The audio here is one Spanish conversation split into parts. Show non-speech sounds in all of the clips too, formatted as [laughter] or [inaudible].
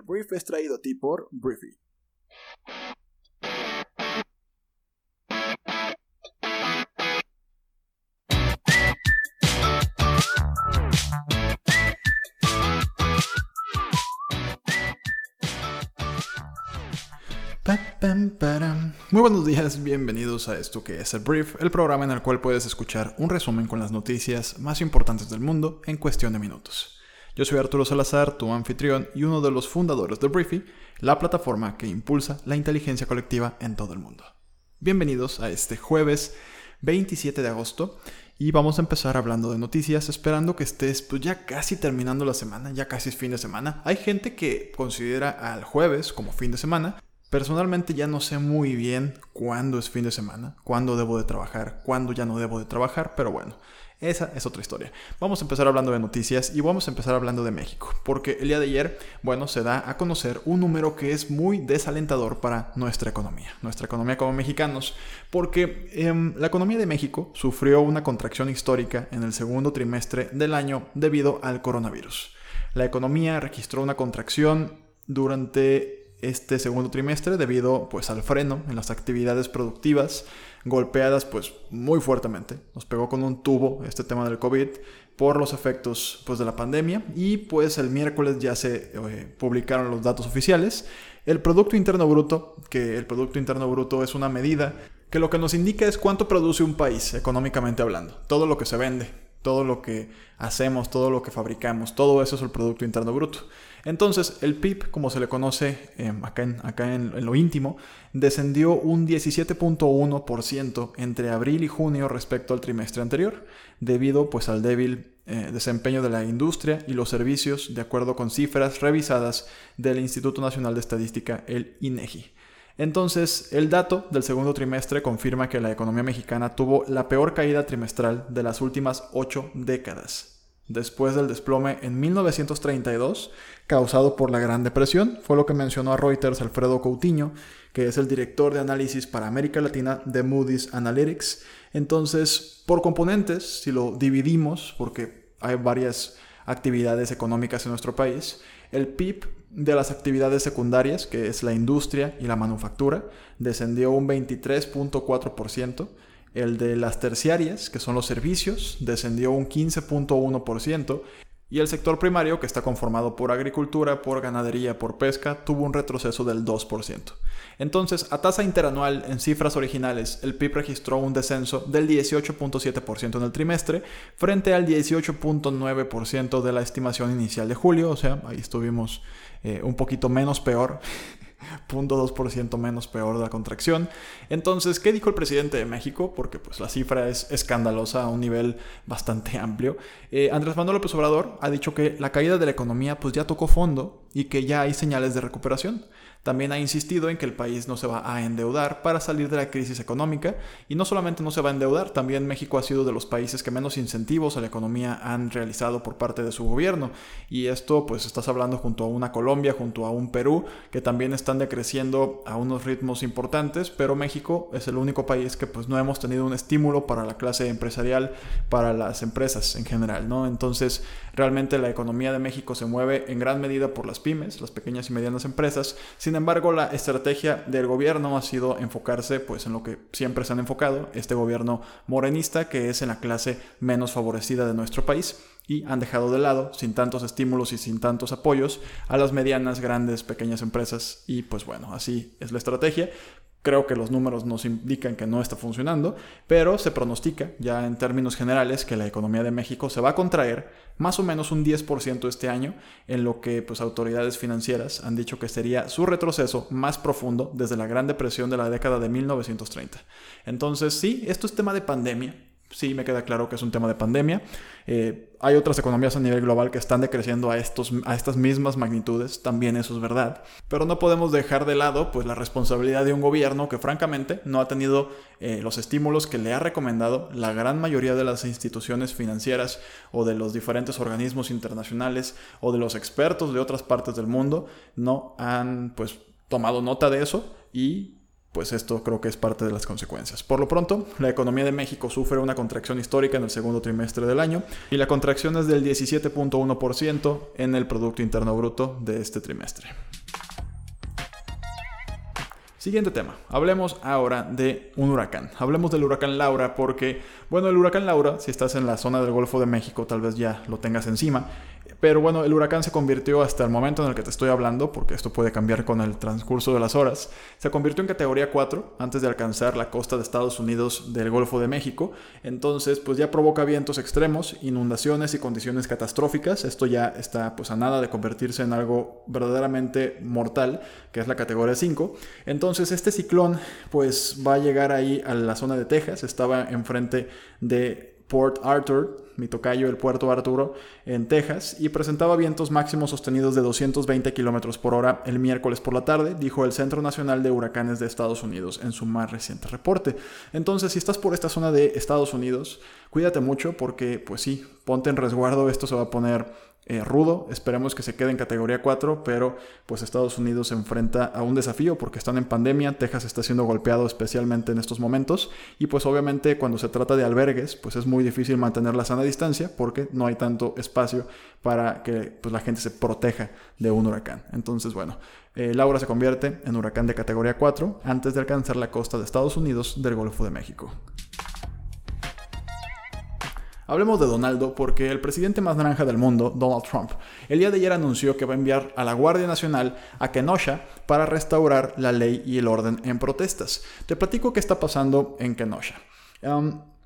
El brief es traído a ti por Briefy. Muy buenos días, bienvenidos a esto que es el Brief, el programa en el cual puedes escuchar un resumen con las noticias más importantes del mundo en cuestión de minutos. Yo soy Arturo Salazar, tu anfitrión y uno de los fundadores de Briefy, la plataforma que impulsa la inteligencia colectiva en todo el mundo. Bienvenidos a este jueves 27 de agosto y vamos a empezar hablando de noticias, esperando que estés pues, ya casi terminando la semana, ya casi es fin de semana. Hay gente que considera al jueves como fin de semana, Personalmente ya no sé muy bien cuándo es fin de semana, cuándo debo de trabajar, cuándo ya no debo de trabajar, pero bueno, esa es otra historia. Vamos a empezar hablando de noticias y vamos a empezar hablando de México, porque el día de ayer, bueno, se da a conocer un número que es muy desalentador para nuestra economía, nuestra economía como mexicanos, porque em, la economía de México sufrió una contracción histórica en el segundo trimestre del año debido al coronavirus. La economía registró una contracción durante este segundo trimestre debido pues al freno en las actividades productivas golpeadas pues muy fuertemente. Nos pegó con un tubo este tema del COVID por los efectos pues de la pandemia y pues el miércoles ya se eh, publicaron los datos oficiales. El producto interno bruto, que el producto interno bruto es una medida que lo que nos indica es cuánto produce un país económicamente hablando, todo lo que se vende, todo lo que hacemos, todo lo que fabricamos, todo eso es el Producto Interno Bruto. Entonces, el PIB, como se le conoce em, acá, en, en, lo íntimo, descendió un 17.1% entre abril y junio respecto al trimestre anterior, debido pues, al débil eh, desempeño de la industria y los servicios, de acuerdo con cifras revisadas del Instituto Nacional de Estadística, el INEGI. Entonces, el dato del segundo trimestre confirma que la economía mexicana tuvo la peor caída trimestral de las últimas ocho décadas. Después del desplome en 1932, causado por la Gran Depresión, fue lo que mencionó a Reuters Alfredo Coutinho, que es el director de análisis para América Latina de Moody's Analytics. Entonces, por componentes, si lo dividimos, porque hay varias actividades económicas en nuestro país, el PIB de las actividades secundarias, que es la industria y la manufactura, descendió un 23.4%. El de las terciarias, que son los servicios, descendió un 15.1%. Y el sector primario, que está conformado por agricultura, por ganadería, por pesca, tuvo un retroceso del 2%. Entonces, a tasa interanual en cifras originales, el PIB registró un descenso del 18.7% en el trimestre frente al 18.9% de la estimación inicial de julio, o sea, ahí estuvimos eh, un poquito menos peor [laughs] 0.2% menos peor de la contracción. Entonces, ¿qué dijo el presidente de México? Porque pues la cifra es escandalosa a un nivel bastante amplio. Eh, Andrés Manuel López Obrador ha dicho que la caída de la economía pues ya tocó fondo y que ya hay señales de recuperación. También ha insistido en que el país no se va a endeudar para salir de la crisis económica. Y no solamente no se va a endeudar, también México ha sido de los países que menos incentivos a la economía han realizado por parte de su gobierno. Y esto pues estás hablando junto a una Colombia, junto a un Perú que también están decreciendo a unos ritmos importantes, pero México es el único país que pues no hemos tenido un estímulo para la clase empresarial, para las empresas en general, ¿no? Entonces realmente la economía de México se mueve en gran medida por las pymes, las pequeñas y medianas empresas, sin embargo, la estrategia del gobierno ha sido enfocarse pues en lo que siempre se han enfocado, este gobierno morenista que es en la clase menos favorecida de nuestro país y han dejado de lado, sin tantos estímulos y sin tantos apoyos, a las medianas, grandes, pequeñas empresas y pues bueno, así es la estrategia. Creo que los números nos indican que no está funcionando, pero se pronostica ya en términos generales que la economía de México se va a contraer más o menos un 10% este año, en lo que pues, autoridades financieras han dicho que sería su retroceso más profundo desde la Gran Depresión de la década de 1930. Entonces sí, esto es tema de pandemia, sí me queda claro que es un tema de pandemia. Eh, hay otras economías a nivel global que están decreciendo a, estos, a estas mismas magnitudes, también eso es verdad. Pero no podemos dejar de lado pues, la responsabilidad de un gobierno que francamente no ha tenido eh, los estímulos que le ha recomendado la gran mayoría de las instituciones financieras o de los diferentes organismos internacionales o de los expertos de otras partes del mundo. No han pues, tomado nota de eso y pues esto creo que es parte de las consecuencias. Por lo pronto, la economía de México sufre una contracción histórica en el segundo trimestre del año y la contracción es del 17.1% en el Producto Interno Bruto de este trimestre. Siguiente tema. Hablemos ahora de un huracán. Hablemos del huracán Laura porque, bueno, el huracán Laura, si estás en la zona del Golfo de México, tal vez ya lo tengas encima. Pero bueno, el huracán se convirtió hasta el momento en el que te estoy hablando, porque esto puede cambiar con el transcurso de las horas, se convirtió en categoría 4 antes de alcanzar la costa de Estados Unidos del Golfo de México. Entonces, pues ya provoca vientos extremos, inundaciones y condiciones catastróficas. Esto ya está pues a nada de convertirse en algo verdaderamente mortal, que es la categoría 5. Entonces, este ciclón pues va a llegar ahí a la zona de Texas, estaba enfrente de Port Arthur, mi tocayo, el puerto Arturo, en Texas, y presentaba vientos máximos sostenidos de 220 km por hora el miércoles por la tarde, dijo el Centro Nacional de Huracanes de Estados Unidos en su más reciente reporte. Entonces, si estás por esta zona de Estados Unidos, cuídate mucho porque, pues sí, ponte en resguardo, esto se va a poner eh, rudo. Esperemos que se quede en categoría 4, pero pues Estados Unidos se enfrenta a un desafío porque están en pandemia. Texas está siendo golpeado especialmente en estos momentos. Y pues obviamente cuando se trata de albergues, pues es muy difícil mantener la sana distancia porque no hay tanto espacio para que pues, la gente se proteja de un huracán. Entonces, bueno, eh, Laura se convierte en huracán de categoría 4 antes de alcanzar la costa de Estados Unidos del Golfo de México. Hablemos de Donaldo porque el presidente más naranja del mundo, Donald Trump, el día de ayer anunció que va a enviar a la Guardia Nacional a Kenosha para restaurar la ley y el orden en protestas. Te platico qué está pasando en Kenosha.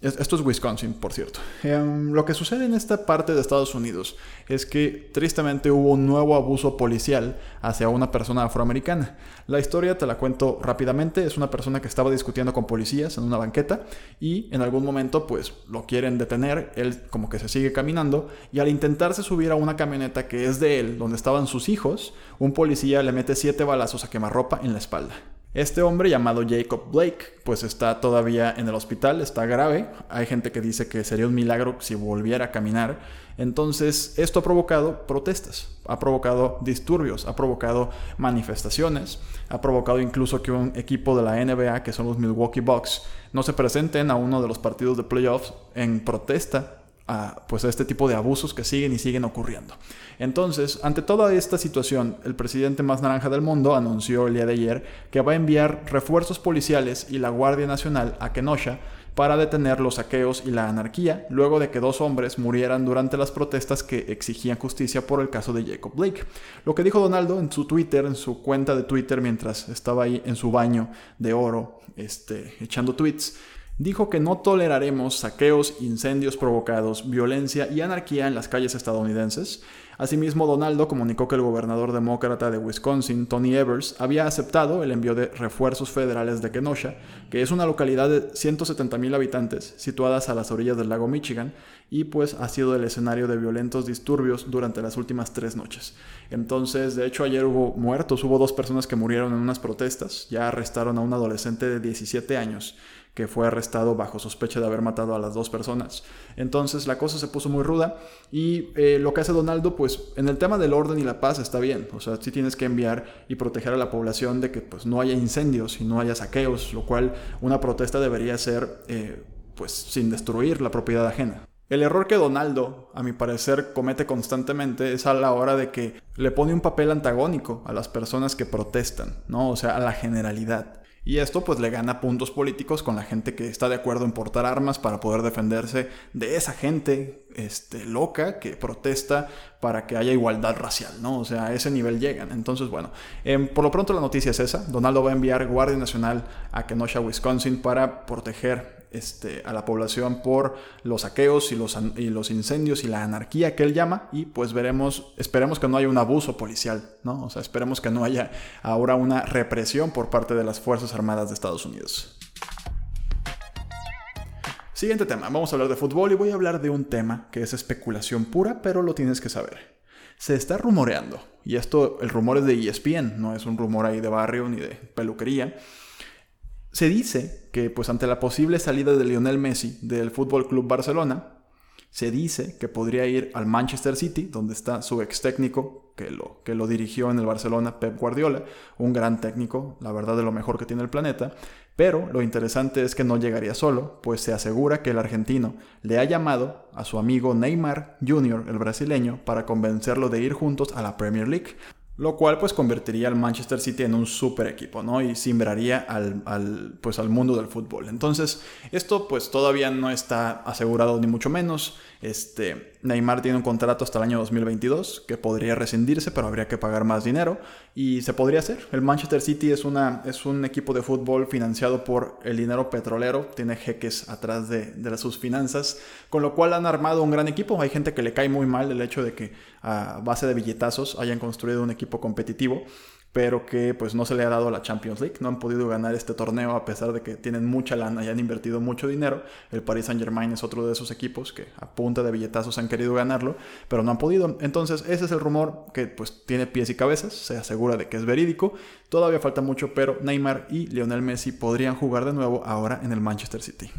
Esto es Wisconsin, por cierto. Em, lo que sucede en esta parte de Estados Unidos es que tristemente hubo un nuevo abuso policial hacia una persona afroamericana. La historia te la cuento rápidamente. Es una persona que estaba discutiendo con policías en una banqueta y en algún momento pues lo quieren detener. Él como que se sigue caminando y al intentarse subir a una camioneta que es de él, donde estaban sus hijos, un policía le mete siete balazos a quemarropa en la espalda. Este hombre llamado Jacob Blake, pues está todavía en el hospital, está grave. Hay gente que dice que sería un milagro si volviera a caminar. Entonces, esto ha provocado protestas, ha provocado disturbios, ha provocado manifestaciones, ha provocado incluso que un equipo de la NBA, que son los Milwaukee Bucks, no se presenten a uno de los partidos de playoffs en protesta a, pues a este tipo de abusos que siguen y siguen ocurriendo. Entonces, ante toda esta situación, el presidente más naranja del mundo anunció el día de ayer que va a enviar refuerzos policiales y la Guardia Nacional a Kenosha para detener los saqueos y la anarquía, luego de que dos hombres murieran durante las protestas que exigían justicia por el caso de Jacob Blake. Lo que dijo Donaldo en su Twitter, en su cuenta de Twitter, mientras estaba ahí en su baño de oro, este, echando tweets, dijo que no toleraremos saqueos, incendios provocados, violencia y anarquía en las calles estadounidenses. Asimismo, Donaldo comunicó que el gobernador demócrata de Wisconsin, Tony Evers, había aceptado el envío de refuerzos federales de Kenosha, que es una localidad de 170.000 habitantes situadas a las orillas del lago Michigan y pues ha sido el escenario de violentos disturbios durante las últimas tres noches. Entonces, de hecho, ayer hubo muertos, hubo dos personas que murieron en unas protestas, ya arrestaron a un adolescente de 17 años que fue arrestado bajo sospecha de haber matado a las dos personas. Entonces la cosa se puso muy ruda y eh, lo que hace Donaldo, pues en el tema del orden y la paz está bien, o sea, sí tienes que enviar y proteger a la población de que pues no haya incendios y no haya saqueos, lo cual una protesta debería ser eh, pues sin destruir la propiedad ajena. El error que Donaldo, a mi parecer, comete constantemente es a la hora de que le pone un papel antagónico a las personas que protestan, ¿no? O sea, a la generalidad. Y esto pues le gana puntos políticos con la gente que está de acuerdo en portar armas para poder defenderse de esa gente este, loca que protesta para que haya igualdad racial, ¿no? O sea, a ese nivel llegan. Entonces, bueno, em, por lo pronto la noticia es esa. Donaldo va a enviar Guardia Nacional a Kenosha, Wisconsin para proteger este, a la población por los saqueos y los, incendios y la anarquía que él llama y pues veremos, esperemos que no haya un abuso policial, ¿no? O sea, esperemos que no haya ahora una represión por parte de las Fuerzas Armadas de Estados Unidos. Siguiente tema, vamos a hablar de fútbol y voy a hablar de un tema que es especulación pura, pero lo tienes que saber. Se está rumoreando, y esto, el rumor es de ESPN, no es un rumor ahí de barrio ni de peluquería, se dice pues, ante la posible salida de Lionel Messi del Fútbol Club Barcelona, Se dice que podría ir al Manchester City, donde está su ex técnico, que lo, que lo dirigió en el Barcelona, Pep Guardiola, un gran técnico, la verdad de lo mejor que tiene el planeta. Pero lo interesante es que no llegaría solo, pues se asegura que el argentino le ha llamado a su amigo Neymar Jr., el brasileño, para convencerlo de ir juntos a la Premier League lo cual pues convertiría al Manchester City en un super equipo, ¿no? Y simbraría al, pues, al mundo del fútbol. Entonces, esto pues todavía no está asegurado ni mucho menos. Este, Neymar tiene un contrato hasta el año 2022 que podría rescindirse, pero habría que pagar más dinero y se podría hacer. El Manchester City es, una, es un equipo de fútbol financiado por el dinero petrolero, tiene jeques atrás de, de sus finanzas, con lo cual han armado un gran equipo. Hay gente que le cae muy mal el hecho de que a base de billetazos hayan construido un equipo competitivo pero que pues no se le ha dado a la Champions League. No han podido ganar este torneo a pesar de que tienen mucha lana y han invertido mucho dinero. El Paris Saint Germain es otro de esos equipos que a punta de billetazos han querido ganarlo, pero no han podido. Entonces ese es el rumor que pues tiene pies y cabezas, se asegura de que es verídico. Todavía falta mucho, pero Neymar y Lionel Messi podrían jugar de nuevo ahora en el Manchester City.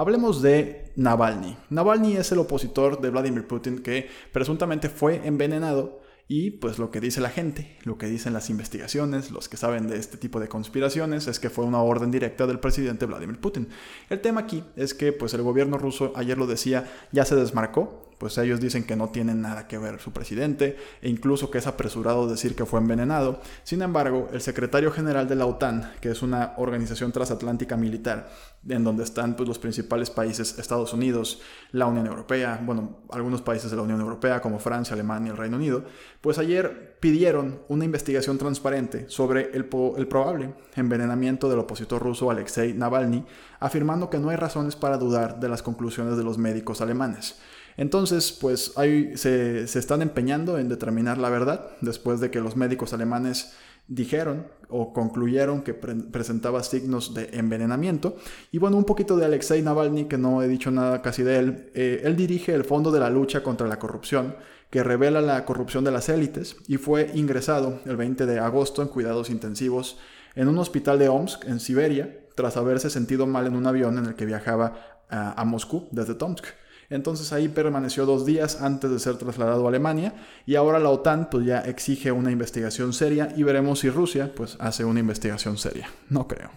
Hablemos de Navalny. Navalny es el opositor de Vladimir Putin que presuntamente fue envenenado y pues lo que dice la gente, lo que dicen las investigaciones, los que saben de este tipo de conspiraciones, es que fue una orden directa del presidente Vladimir Putin. El tema aquí es que pues el gobierno ruso, ayer lo decía, ya se desmarcó pues ellos dicen que no tienen nada que ver su presidente e incluso que es apresurado decir que fue envenenado. Sin embargo, el secretario general de la OTAN, que es una organización transatlántica militar, en donde están pues, los principales países, Estados Unidos, la Unión Europea, bueno, algunos países de la Unión Europea como Francia, Alemania y el Reino Unido, pues ayer pidieron una investigación transparente sobre el, el probable envenenamiento del opositor ruso Alexei Navalny, afirmando que no hay razones para dudar de las conclusiones de los médicos alemanes. Entonces, pues ahí se, están empeñando en determinar la verdad después de que los médicos alemanes dijeron o concluyeron que presentaba signos de envenenamiento. Y bueno, un poquito de Alexei Navalny, que no he dicho nada casi de él. Eh, él dirige el Fondo de la Lucha contra la Corrupción, que revela la corrupción de las élites y fue ingresado el 20 de agosto en cuidados intensivos en un hospital de Omsk, en Siberia, tras haberse sentido mal en un avión en el que viajaba a Moscú desde Tomsk. Entonces ahí permaneció dos días antes de ser trasladado a Alemania y ahora la OTAN pues ya exige una investigación seria y veremos si Rusia pues hace una investigación seria. No creo.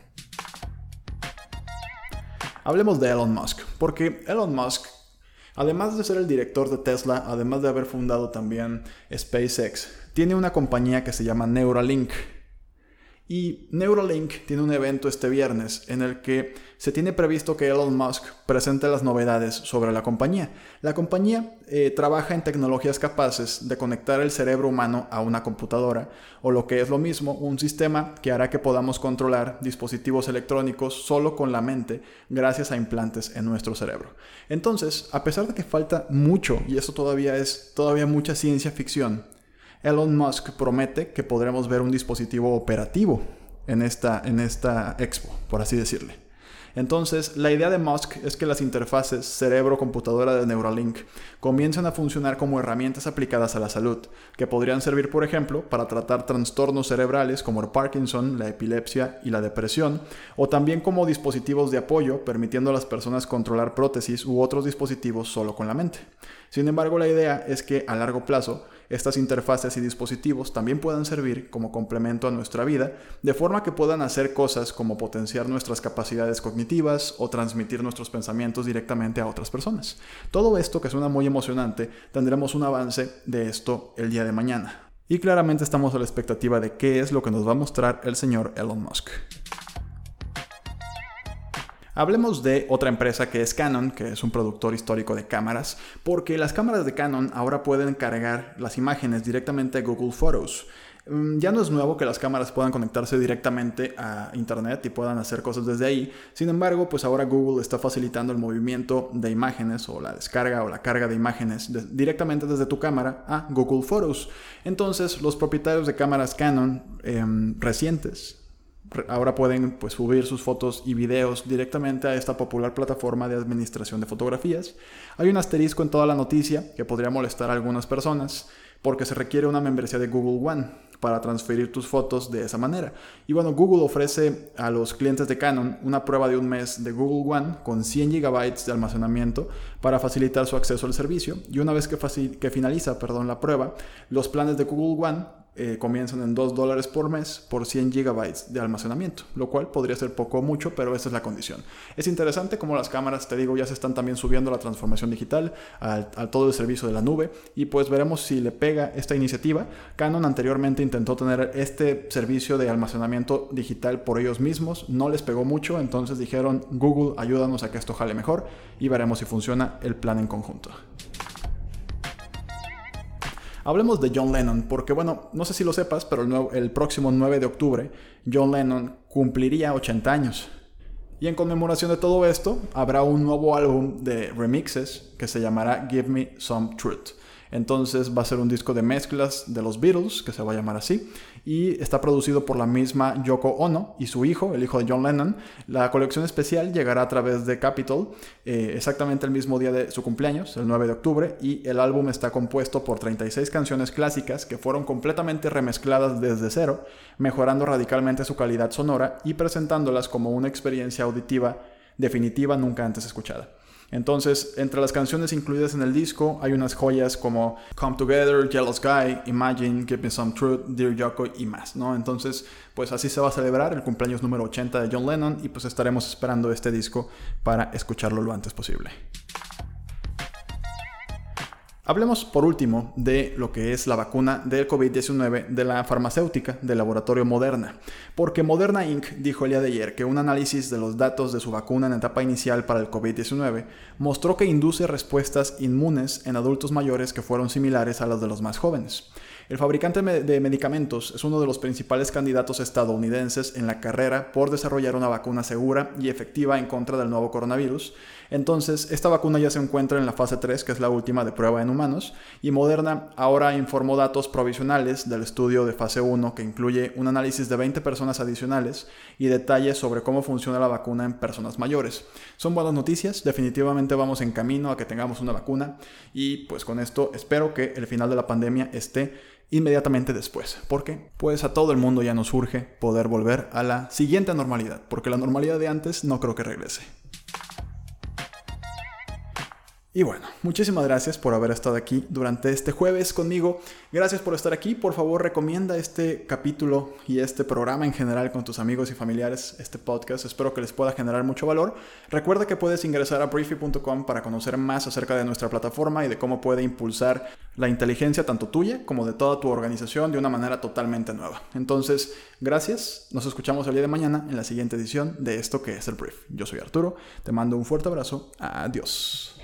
Hablemos de Elon Musk, porque Elon Musk, además de ser el director de Tesla, además de haber fundado también SpaceX, tiene una compañía que se llama Neuralink. Y Neuralink tiene un evento este viernes en el que se tiene previsto que Elon Musk presente las novedades sobre la compañía. La compañía eh, trabaja en tecnologías capaces de conectar el cerebro humano a una computadora, o lo que es lo mismo, un sistema que hará que podamos controlar dispositivos electrónicos solo con la mente gracias a implantes en nuestro cerebro. Entonces, a pesar de que falta mucho, y eso todavía es todavía mucha ciencia ficción, Elon Musk promete que podremos ver un dispositivo operativo en esta, en esta expo, por así decirle. Entonces, la idea de Musk es que las interfaces cerebro-computadora de Neuralink comiencen a funcionar como herramientas aplicadas a la salud, que podrían servir, por ejemplo, para tratar trastornos cerebrales como el Parkinson, la epilepsia y la depresión, o también como dispositivos de apoyo, permitiendo a las personas controlar prótesis u otros dispositivos solo con la mente. Sin embargo, la idea es que a largo plazo estas interfaces y dispositivos también puedan servir como complemento a nuestra vida, de forma que puedan hacer cosas como potenciar nuestras capacidades cognitivas o transmitir nuestros pensamientos directamente a otras personas. Todo esto, que suena muy emocionante, tendremos un avance de esto el día de mañana. Y claramente estamos a la expectativa de qué es lo que nos va a mostrar el señor Elon Musk. Hablemos de otra empresa que es Canon, que es un productor histórico de cámaras, porque las cámaras de Canon ahora pueden cargar las imágenes directamente a Google Photos. Mm, ya no es nuevo que las cámaras puedan conectarse directamente a Internet y puedan hacer cosas desde ahí. Sin embargo, pues ahora Google está facilitando el movimiento de imágenes o la descarga o la carga de imágenes directamente desde tu cámara a Google Photos. Entonces, los propietarios de cámaras Canon em, recientes ahora pueden pues, subir sus fotos y videos directamente a esta popular plataforma de administración de fotografías. Hay un asterisco en toda la noticia que podría molestar a algunas personas, porque se requiere una membresía de Google One para transferir tus fotos de esa manera. Y bueno, Google ofrece a los clientes de Canon una prueba de un mes de Google One con 100 GB de almacenamiento para facilitar su acceso al servicio. Y una vez que, que finaliza perdón, la prueba, los planes de Google One eh, comienzan en 2 dólares por mes por 100 gigabytes de almacenamiento, lo cual podría ser poco o mucho, pero esa es la condición. Es interesante como las cámaras, te digo, ya se están también subiendo a la transformación digital, a, todo el servicio de la nube, y pues veremos si le pega esta iniciativa. Canon anteriormente intentó tener este servicio de almacenamiento digital por ellos mismos, no les pegó mucho, entonces dijeron, Google, ayúdanos a que esto jale mejor, y veremos si funciona el plan en conjunto. Hablemos de John Lennon, porque bueno, no sé si lo sepas, pero el, próximo 9 de octubre John Lennon cumpliría 80 años. Y en conmemoración de todo esto, habrá un nuevo álbum de remixes que se llamará Give Me Some Truth. Entonces va a ser un disco de mezclas de los Beatles, que se va a llamar así, y está producido por la misma Yoko Ono y su hijo, el hijo de John Lennon. La colección especial llegará a través de Capitol eh, exactamente el mismo día de su cumpleaños, el 9 de octubre, y el álbum está compuesto por 36 canciones clásicas que fueron completamente remezcladas desde cero, mejorando radicalmente su calidad sonora y presentándolas como una experiencia auditiva definitiva nunca antes escuchada. Entonces, entre las canciones incluidas en el disco hay unas joyas como Come Together, Yellow Sky, Imagine, Give Me Some Truth, Dear Yoko y más, ¿no? Entonces, pues así se va a celebrar el cumpleaños número 80 de John Lennon y pues estaremos esperando este disco para escucharlo lo antes posible. Hablemos por último de lo que es la vacuna del COVID-19 de la farmacéutica del laboratorio Moderna, porque Moderna Inc. dijo el día de ayer que un análisis de los datos de su vacuna en etapa inicial para el COVID-19 mostró que induce respuestas inmunes en adultos mayores que fueron similares a las de los más jóvenes. El fabricante de medicamentos es uno de los principales candidatos estadounidenses en la carrera por desarrollar una vacuna segura y efectiva en contra del nuevo coronavirus. Entonces, esta vacuna ya se encuentra en la fase 3, que es la última de prueba en humanos, y Moderna ahora informó datos provisionales del estudio de fase 1 que incluye un análisis de 20 personas adicionales y detalles sobre cómo funciona la vacuna en personas mayores. Son buenas noticias, definitivamente vamos en camino a que tengamos una vacuna y pues con esto espero que el final de la pandemia esté inmediatamente después. ¿Por qué? Pues a todo el mundo ya nos urge poder volver a la siguiente normalidad, porque la normalidad de antes no creo que regrese. Y bueno, muchísimas gracias por haber estado aquí durante este jueves conmigo. Gracias por estar aquí. Por favor, recomienda este capítulo y este programa en general con tus amigos y familiares, este podcast. Espero que les pueda generar mucho valor. Recuerda que puedes ingresar a briefy.com para conocer más acerca de nuestra plataforma y de cómo puede impulsar la inteligencia tanto tuya como de toda tu organización de una manera totalmente nueva. Entonces, gracias. Nos escuchamos el día de mañana en la siguiente edición de esto que es el Brief. Yo soy Arturo. Te mando un fuerte abrazo. Adiós.